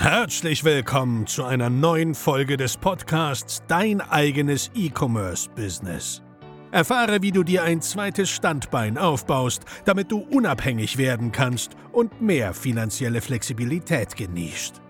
Herzlich willkommen zu einer neuen Folge des Podcasts Dein eigenes E-Commerce-Business. Erfahre, wie du dir ein zweites Standbein aufbaust, damit du unabhängig werden kannst und mehr finanzielle Flexibilität genießt.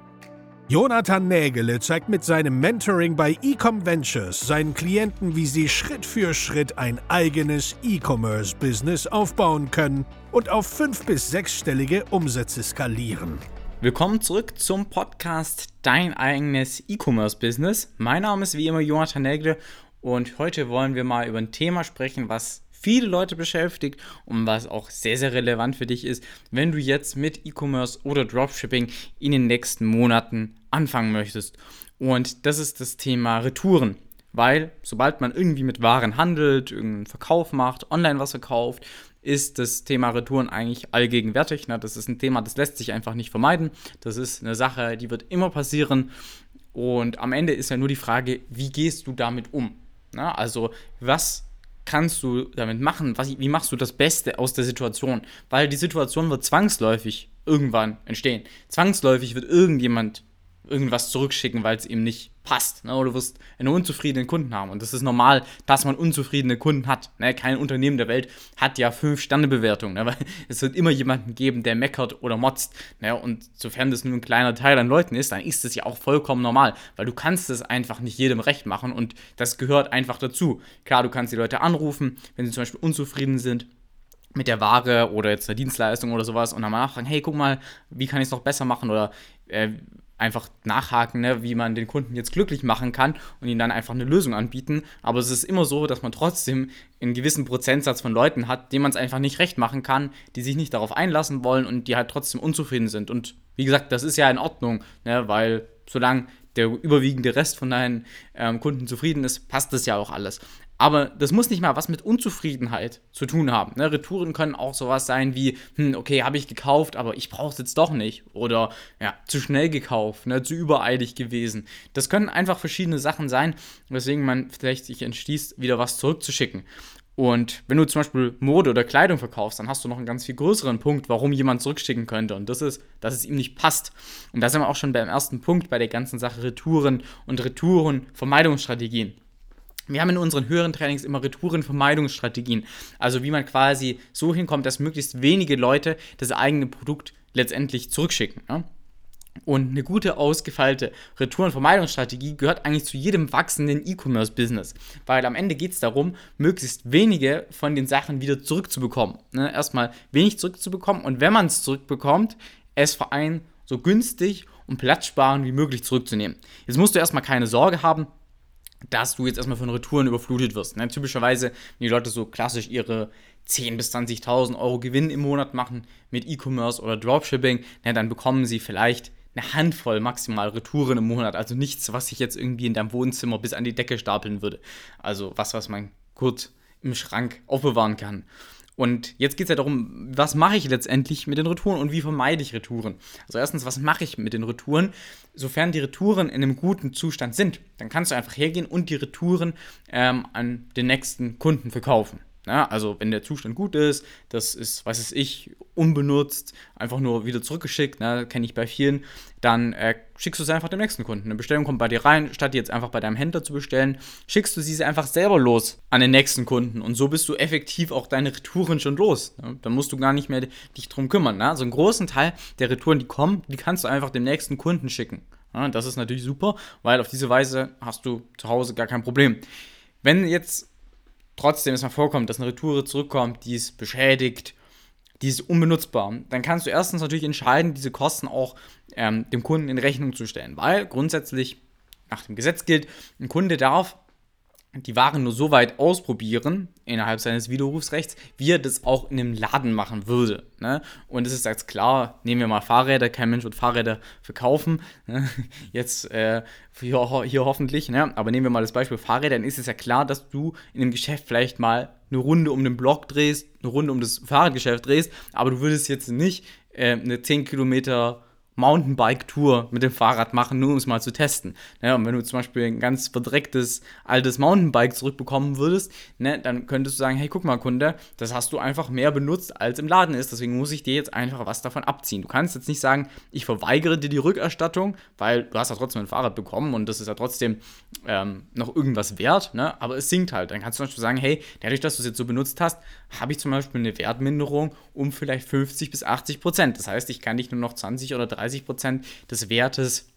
Jonathan Nägele zeigt mit seinem Mentoring bei Ecom Ventures seinen Klienten, wie sie Schritt für Schritt ein eigenes E-Commerce-Business aufbauen können und auf fünf- bis sechsstellige Umsätze skalieren. Willkommen zurück zum Podcast Dein eigenes E-Commerce-Business. Mein Name ist wie immer Jonathan Nägele und heute wollen wir mal über ein Thema sprechen, was viele Leute beschäftigt und was auch sehr, sehr relevant für dich ist, wenn du jetzt mit E-Commerce oder Dropshipping in den nächsten Monaten anfangen möchtest. Und das ist das Thema Retouren. Weil sobald man irgendwie mit Waren handelt, irgendeinen Verkauf macht, online was verkauft, ist das Thema Retouren eigentlich allgegenwärtig. Ne? Das ist ein Thema, das lässt sich einfach nicht vermeiden. Das ist eine Sache, die wird immer passieren. Und am Ende ist ja nur die Frage, wie gehst du damit um? Ne? Also was kannst du damit machen? Was, wie machst du das Beste aus der Situation? Weil die Situation wird zwangsläufig irgendwann entstehen. Zwangsläufig wird irgendjemand irgendwas zurückschicken, weil es ihm nicht passt. Ne? Oder du wirst einen unzufriedenen Kunden haben. Und das ist normal, dass man unzufriedene Kunden hat. Ne? Kein Unternehmen der Welt hat ja fünf sterne bewertungen ne? weil es wird immer jemanden geben, der meckert oder motzt. Ne? Und sofern das nur ein kleiner Teil an Leuten ist, dann ist das ja auch vollkommen normal, weil du kannst es einfach nicht jedem recht machen und das gehört einfach dazu. Klar, du kannst die Leute anrufen, wenn sie zum Beispiel unzufrieden sind mit der Ware oder jetzt einer Dienstleistung oder sowas und dann mal nachfragen, hey, guck mal, wie kann ich es noch besser machen oder äh, einfach nachhaken, ne, wie man den Kunden jetzt glücklich machen kann und ihnen dann einfach eine Lösung anbieten. Aber es ist immer so, dass man trotzdem einen gewissen Prozentsatz von Leuten hat, denen man es einfach nicht recht machen kann, die sich nicht darauf einlassen wollen und die halt trotzdem unzufrieden sind. Und wie gesagt, das ist ja in Ordnung, ne, weil solange der überwiegende Rest von deinen ähm, Kunden zufrieden ist, passt das ja auch alles. Aber das muss nicht mal was mit Unzufriedenheit zu tun haben. Ne? Retouren können auch sowas sein wie, hm, okay, habe ich gekauft, aber ich brauche es jetzt doch nicht. Oder ja, zu schnell gekauft, ne? zu übereilig gewesen. Das können einfach verschiedene Sachen sein, weswegen man vielleicht sich entschließt, wieder was zurückzuschicken. Und wenn du zum Beispiel Mode oder Kleidung verkaufst, dann hast du noch einen ganz viel größeren Punkt, warum jemand zurückschicken könnte. Und das ist, dass es ihm nicht passt. Und da sind wir auch schon beim ersten Punkt bei der ganzen Sache Retouren und Retouren-Vermeidungsstrategien. Wir haben in unseren höheren Trainings immer Retourenvermeidungsstrategien. Also wie man quasi so hinkommt, dass möglichst wenige Leute das eigene Produkt letztendlich zurückschicken. Ja? Und eine gute, ausgefeilte Retourenvermeidungsstrategie gehört eigentlich zu jedem wachsenden E-Commerce-Business. Weil am Ende geht es darum, möglichst wenige von den Sachen wieder zurückzubekommen. Ne? Erstmal wenig zurückzubekommen und wenn man es zurückbekommt, es vor allem so günstig und platzsparend wie möglich zurückzunehmen. Jetzt musst du erstmal keine Sorge haben, dass du jetzt erstmal von Retouren überflutet wirst. Ne? Typischerweise, wenn die Leute so klassisch ihre 10.000 bis 20.000 Euro Gewinn im Monat machen mit E-Commerce oder Dropshipping, ne, dann bekommen sie vielleicht eine Handvoll maximal Retouren im Monat. Also nichts, was sich jetzt irgendwie in deinem Wohnzimmer bis an die Decke stapeln würde. Also was, was man kurz im Schrank aufbewahren kann. Und jetzt geht es ja darum, was mache ich letztendlich mit den Retouren und wie vermeide ich Retouren? Also erstens, was mache ich mit den Retouren? Sofern die Retouren in einem guten Zustand sind, dann kannst du einfach hergehen und die Retouren ähm, an den nächsten Kunden verkaufen. Ja, also wenn der Zustand gut ist, das ist, was weiß ich, unbenutzt, einfach nur wieder zurückgeschickt, ne, kenne ich bei vielen, dann äh, schickst du es einfach dem nächsten Kunden. Eine Bestellung kommt bei dir rein, statt die jetzt einfach bei deinem Händler zu bestellen, schickst du sie einfach selber los an den nächsten Kunden und so bist du effektiv auch deine Retouren schon los. Ne? Dann musst du gar nicht mehr dich drum kümmern. Ne? Also einen großen Teil der Retouren, die kommen, die kannst du einfach dem nächsten Kunden schicken. Ja, das ist natürlich super, weil auf diese Weise hast du zu Hause gar kein Problem. Wenn jetzt trotzdem es mal vorkommt, dass eine Retoure zurückkommt, die ist beschädigt, die ist unbenutzbar, dann kannst du erstens natürlich entscheiden, diese Kosten auch ähm, dem Kunden in Rechnung zu stellen, weil grundsätzlich nach dem Gesetz gilt, ein Kunde darf die Waren nur so weit ausprobieren innerhalb seines Widerrufsrechts, wie er das auch in einem Laden machen würde. Ne? Und es ist jetzt klar, nehmen wir mal Fahrräder, kein Mensch wird Fahrräder verkaufen. Ne? Jetzt äh, hier, hier, hoffentlich, ne? aber nehmen wir mal das Beispiel Fahrräder, dann ist es ja klar, dass du in einem Geschäft vielleicht mal eine Runde um den Block drehst, eine Runde um das Fahrradgeschäft drehst, aber du würdest jetzt nicht äh, eine 10 Kilometer Mountainbike-Tour mit dem Fahrrad machen, nur um es mal zu testen. Ne? Und wenn du zum Beispiel ein ganz verdrecktes altes Mountainbike zurückbekommen würdest, ne, dann könntest du sagen, hey, guck mal, Kunde, das hast du einfach mehr benutzt, als im Laden ist. Deswegen muss ich dir jetzt einfach was davon abziehen. Du kannst jetzt nicht sagen, ich verweigere dir die Rückerstattung, weil du hast ja trotzdem ein Fahrrad bekommen und das ist ja trotzdem ähm, noch irgendwas wert, ne? aber es sinkt halt. Dann kannst du zum Beispiel sagen, hey, dadurch, dass du es jetzt so benutzt hast, habe ich zum Beispiel eine Wertminderung um vielleicht 50 bis 80 Prozent. Das heißt, ich kann dich nur noch 20 oder 30 Prozent des Wertes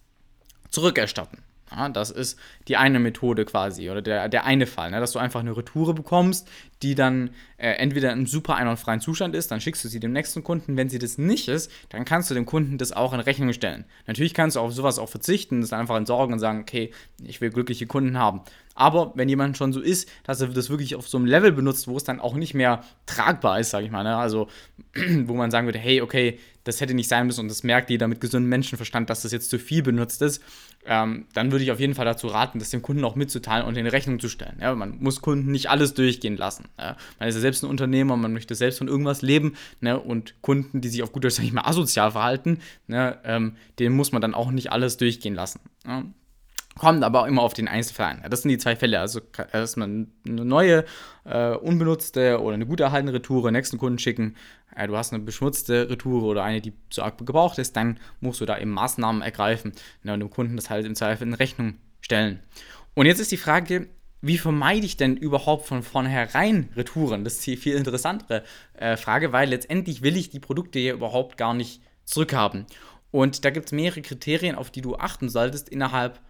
zurückerstatten. Ja, das ist die eine Methode quasi oder der, der eine Fall, ne, dass du einfach eine Retoure bekommst, die dann äh, entweder im super einwandfreien Zustand ist, dann schickst du sie dem nächsten Kunden. Wenn sie das nicht ist, dann kannst du dem Kunden das auch in Rechnung stellen. Natürlich kannst du auf sowas auch verzichten, das einfach entsorgen und sagen, okay, ich will glückliche Kunden haben. Aber wenn jemand schon so ist, dass er das wirklich auf so einem Level benutzt, wo es dann auch nicht mehr tragbar ist, sage ich mal, ne? also wo man sagen würde, hey, okay, das hätte nicht sein müssen und das merkt jeder mit gesundem Menschenverstand, dass das jetzt zu viel benutzt ist, ähm, dann würde ich auf jeden Fall dazu raten, das dem Kunden auch mitzuteilen und in Rechnung zu stellen. Ja? Man muss Kunden nicht alles durchgehen lassen. Ja? Man ist ja selbst ein Unternehmer, man möchte selbst von irgendwas leben ne? und Kunden, die sich auf gut Deutsch ich mal asozial verhalten, ne? ähm, denen muss man dann auch nicht alles durchgehen lassen. Ja? Kommt aber immer auf den Einzelfall an. Das sind die zwei Fälle. Also erstmal eine neue, äh, unbenutzte oder eine gut erhaltene Retoure nächsten Kunden schicken. Äh, du hast eine beschmutzte Retoure oder eine, die zu arg gebraucht ist, dann musst du da eben Maßnahmen ergreifen ne, und dem Kunden das halt im Zweifel in Rechnung stellen. Und jetzt ist die Frage, wie vermeide ich denn überhaupt von vornherein Retouren? Das ist die viel interessantere äh, Frage, weil letztendlich will ich die Produkte ja überhaupt gar nicht zurückhaben. Und da gibt es mehrere Kriterien, auf die du achten solltest innerhalb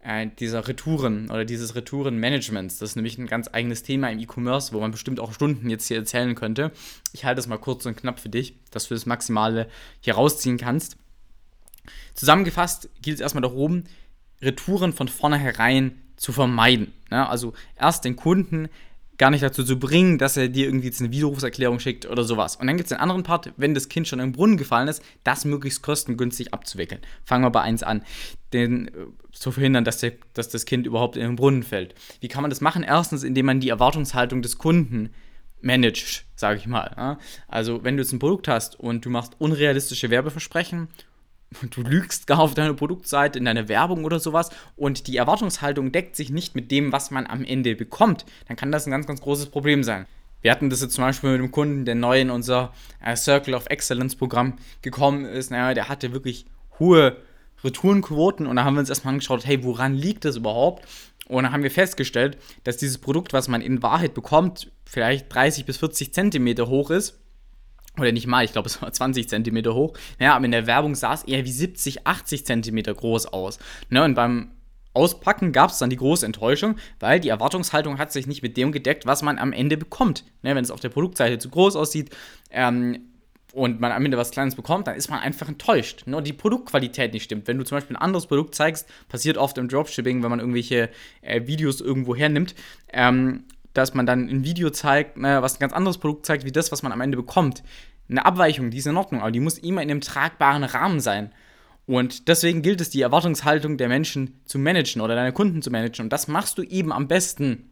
äh, dieser Retouren oder dieses Retourenmanagements. Das ist nämlich ein ganz eigenes Thema im E-Commerce, wo man bestimmt auch Stunden jetzt hier erzählen könnte. Ich halte es mal kurz und knapp für dich, dass du das Maximale hier rausziehen kannst. Zusammengefasst gilt es erstmal darum, Retouren von vornherein zu vermeiden. Ja, also erst den Kunden gar nicht dazu zu bringen, dass er dir irgendwie jetzt eine Widerrufserklärung schickt oder sowas. Und dann gibt es den anderen Part, wenn das Kind schon im Brunnen gefallen ist, das möglichst kostengünstig abzuwickeln. Fangen wir bei eins an, den äh, zu verhindern, dass, der, dass das Kind überhaupt in den Brunnen fällt. Wie kann man das machen? Erstens, indem man die Erwartungshaltung des Kunden managt, sage ich mal. Ja? Also wenn du jetzt ein Produkt hast und du machst unrealistische Werbeversprechen du lügst gar auf deiner Produktseite, in deiner Werbung oder sowas und die Erwartungshaltung deckt sich nicht mit dem, was man am Ende bekommt, dann kann das ein ganz, ganz großes Problem sein. Wir hatten das jetzt zum Beispiel mit dem Kunden, der neu in unser äh, Circle of Excellence Programm gekommen ist. Naja, der hatte wirklich hohe Retourenquoten und da haben wir uns erstmal angeschaut, hey, woran liegt das überhaupt? Und dann haben wir festgestellt, dass dieses Produkt, was man in Wahrheit bekommt, vielleicht 30 bis 40 Zentimeter hoch ist oder nicht mal, ich glaube, es war 20 Zentimeter hoch. Ja, aber in der Werbung sah es eher wie 70, 80 Zentimeter groß aus. Ne, und beim Auspacken gab es dann die große Enttäuschung, weil die Erwartungshaltung hat sich nicht mit dem gedeckt, was man am Ende bekommt. Ne, wenn es auf der Produktseite zu groß aussieht ähm, und man am Ende was Kleines bekommt, dann ist man einfach enttäuscht. Nur die Produktqualität nicht stimmt. Wenn du zum Beispiel ein anderes Produkt zeigst, passiert oft im Dropshipping, wenn man irgendwelche äh, Videos irgendwo hernimmt, ähm, dass man dann ein Video zeigt, ne, was ein ganz anderes Produkt zeigt, wie das, was man am Ende bekommt. Eine Abweichung, die ist in Ordnung, aber die muss immer in einem tragbaren Rahmen sein. Und deswegen gilt es, die Erwartungshaltung der Menschen zu managen oder deine Kunden zu managen. Und das machst du eben am besten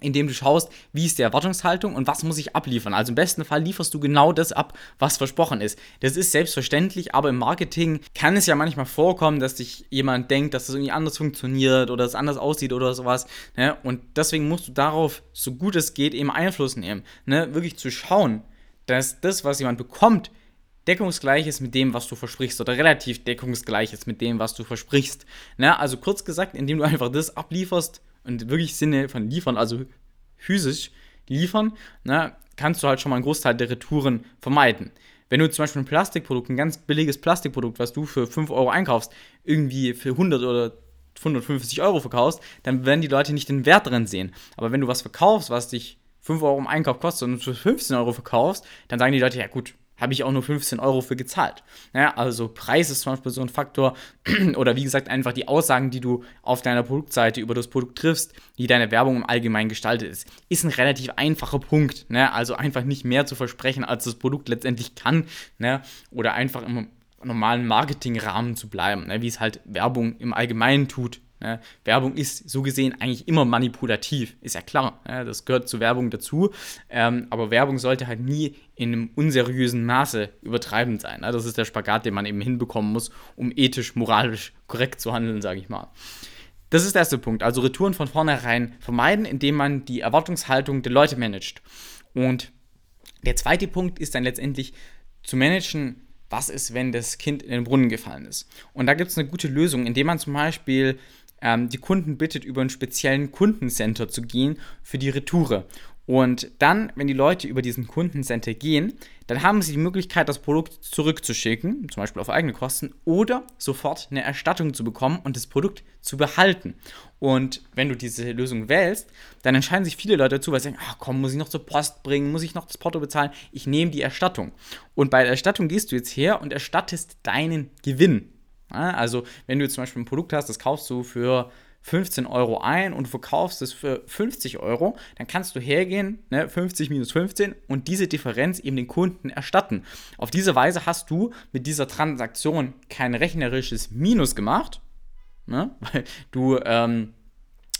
indem du schaust, wie ist die Erwartungshaltung und was muss ich abliefern. Also im besten Fall lieferst du genau das ab, was versprochen ist. Das ist selbstverständlich, aber im Marketing kann es ja manchmal vorkommen, dass sich jemand denkt, dass das irgendwie anders funktioniert oder es anders aussieht oder sowas. Ne? Und deswegen musst du darauf, so gut es geht, eben Einfluss nehmen. Ne? Wirklich zu schauen, dass das, was jemand bekommt, deckungsgleich ist mit dem, was du versprichst oder relativ deckungsgleich ist mit dem, was du versprichst. Ne? Also kurz gesagt, indem du einfach das ablieferst, und wirklich Sinne von liefern, also physisch liefern, ne, kannst du halt schon mal einen Großteil der Retouren vermeiden. Wenn du zum Beispiel ein Plastikprodukt, ein ganz billiges Plastikprodukt, was du für 5 Euro einkaufst, irgendwie für 100 oder 150 Euro verkaufst, dann werden die Leute nicht den Wert drin sehen. Aber wenn du was verkaufst, was dich 5 Euro im Einkauf kostet und für 15 Euro verkaufst, dann sagen die Leute, ja gut, habe ich auch nur 15 Euro für gezahlt. Ja, also Preis ist zum Beispiel so ein Faktor oder wie gesagt einfach die Aussagen, die du auf deiner Produktseite über das Produkt triffst, wie deine Werbung im Allgemeinen gestaltet ist, ist ein relativ einfacher Punkt. Ne? Also einfach nicht mehr zu versprechen, als das Produkt letztendlich kann ne? oder einfach im normalen Marketingrahmen zu bleiben, ne? wie es halt Werbung im Allgemeinen tut. Ne? Werbung ist so gesehen eigentlich immer manipulativ, ist ja klar. Ne? Das gehört zur Werbung dazu. Ähm, aber Werbung sollte halt nie in einem unseriösen Maße übertreibend sein. Ne? Das ist der Spagat, den man eben hinbekommen muss, um ethisch, moralisch korrekt zu handeln, sage ich mal. Das ist der erste Punkt. Also Retouren von vornherein vermeiden, indem man die Erwartungshaltung der Leute managt. Und der zweite Punkt ist dann letztendlich zu managen, was ist, wenn das Kind in den Brunnen gefallen ist. Und da gibt es eine gute Lösung, indem man zum Beispiel ähm, die Kunden bittet, über einen speziellen Kundencenter zu gehen für die Retoure. Und dann, wenn die Leute über diesen Kundencenter gehen, dann haben sie die Möglichkeit, das Produkt zurückzuschicken, zum Beispiel auf eigene Kosten, oder sofort eine Erstattung zu bekommen und das Produkt zu behalten. Und wenn du diese Lösung wählst, dann entscheiden sich viele Leute dazu, weil sie sagen, ach komm, muss ich noch zur Post bringen, muss ich noch das Porto bezahlen? Ich nehme die Erstattung. Und bei der Erstattung gehst du jetzt her und erstattest deinen Gewinn. Also, wenn du zum Beispiel ein Produkt hast, das kaufst du für 15 Euro ein und verkaufst es für 50 Euro, dann kannst du hergehen, ne, 50 minus 15 und diese Differenz eben den Kunden erstatten. Auf diese Weise hast du mit dieser Transaktion kein rechnerisches Minus gemacht, ne, weil du ähm,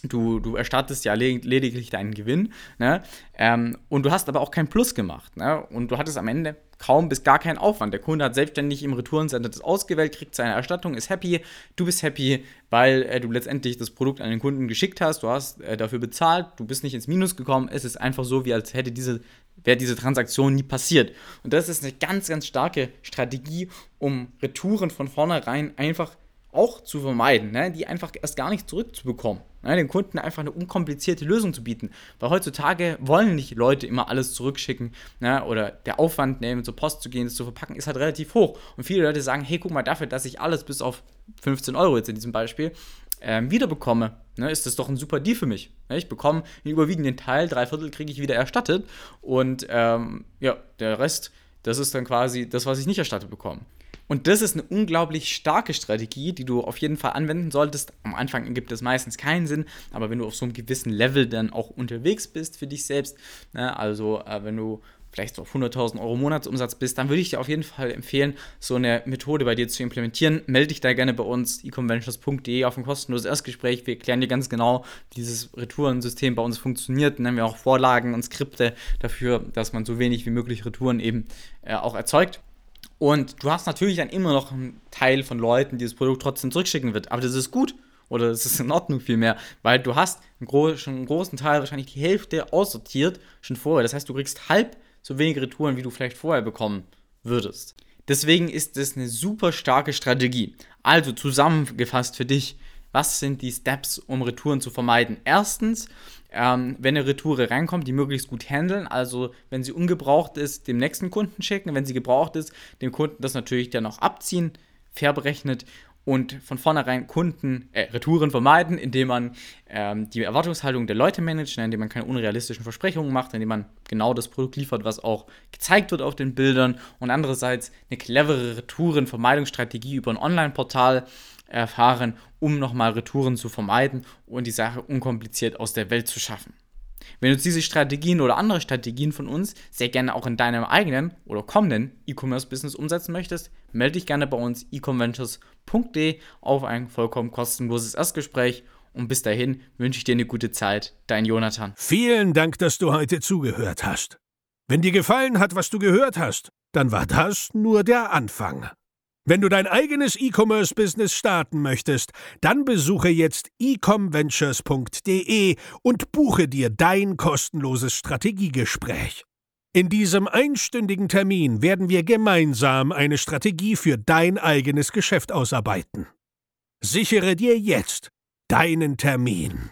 Du, du erstattest ja lediglich deinen Gewinn ne? Ähm, und du hast aber auch kein Plus gemacht. Ne? Und du hattest am Ende kaum bis gar keinen Aufwand. Der Kunde hat selbstständig im Retourencenter das ausgewählt, kriegt seine Erstattung, ist happy. Du bist happy, weil äh, du letztendlich das Produkt an den Kunden geschickt hast. Du hast äh, dafür bezahlt, du bist nicht ins Minus gekommen. Es ist einfach so, wie als hätte diese, wäre diese Transaktion nie passiert. Und das ist eine ganz, ganz starke Strategie, um Retouren von vornherein einfach auch zu vermeiden, ne? die einfach erst gar nicht zurückzubekommen. Ne? Den Kunden einfach eine unkomplizierte Lösung zu bieten. Weil heutzutage wollen nicht Leute immer alles zurückschicken ne? oder der Aufwand, ne, zur Post zu gehen, das zu verpacken, ist halt relativ hoch. Und viele Leute sagen, hey, guck mal, dafür, dass ich alles bis auf 15 Euro jetzt in diesem Beispiel ähm, wiederbekomme, ne, ist das doch ein super Deal für mich. Ne? Ich bekomme den überwiegenden Teil, drei Viertel kriege ich wieder erstattet und ähm, ja, der Rest, das ist dann quasi das, was ich nicht erstattet bekomme. Und das ist eine unglaublich starke Strategie, die du auf jeden Fall anwenden solltest. Am Anfang gibt es meistens keinen Sinn, aber wenn du auf so einem gewissen Level dann auch unterwegs bist für dich selbst, ne, also äh, wenn du vielleicht so auf 100.000 Euro Monatsumsatz bist, dann würde ich dir auf jeden Fall empfehlen, so eine Methode bei dir zu implementieren. Melde dich da gerne bei uns, econventions.de auf ein kostenloses Erstgespräch. Wir erklären dir ganz genau, wie dieses Retourensystem bei uns funktioniert. Dann haben wir auch Vorlagen und Skripte dafür, dass man so wenig wie möglich Retouren eben äh, auch erzeugt. Und du hast natürlich dann immer noch einen Teil von Leuten, die das Produkt trotzdem zurückschicken wird. Aber das ist gut. Oder das ist in Ordnung vielmehr. Weil du hast einen, gro schon einen großen Teil, wahrscheinlich die Hälfte aussortiert schon vorher. Das heißt, du kriegst halb so wenige Retouren, wie du vielleicht vorher bekommen würdest. Deswegen ist das eine super starke Strategie. Also zusammengefasst für dich, was sind die Steps, um Retouren zu vermeiden? Erstens, ähm, wenn eine Retoure reinkommt, die möglichst gut handeln. Also, wenn sie ungebraucht ist, dem nächsten Kunden schicken. Wenn sie gebraucht ist, dem Kunden das natürlich dann auch abziehen, fair berechnet und von vornherein Kunden, äh, Retouren vermeiden, indem man ähm, die Erwartungshaltung der Leute managt, indem man keine unrealistischen Versprechungen macht, indem man genau das Produkt liefert, was auch gezeigt wird auf den Bildern und andererseits eine clevere Retourenvermeidungsstrategie über ein Online-Portal erfahren, um nochmal Retouren zu vermeiden und die Sache unkompliziert aus der Welt zu schaffen. Wenn du diese Strategien oder andere Strategien von uns sehr gerne auch in deinem eigenen oder kommenden E-Commerce-Business umsetzen möchtest, melde dich gerne bei uns econventures.de auf ein vollkommen kostenloses Erstgespräch und bis dahin wünsche ich dir eine gute Zeit. Dein Jonathan. Vielen Dank, dass du heute zugehört hast. Wenn dir gefallen hat, was du gehört hast, dann war das nur der Anfang. Wenn du dein eigenes E-Commerce-Business starten möchtest, dann besuche jetzt ecomventures.de und buche dir dein kostenloses Strategiegespräch. In diesem einstündigen Termin werden wir gemeinsam eine Strategie für dein eigenes Geschäft ausarbeiten. Sichere dir jetzt deinen Termin.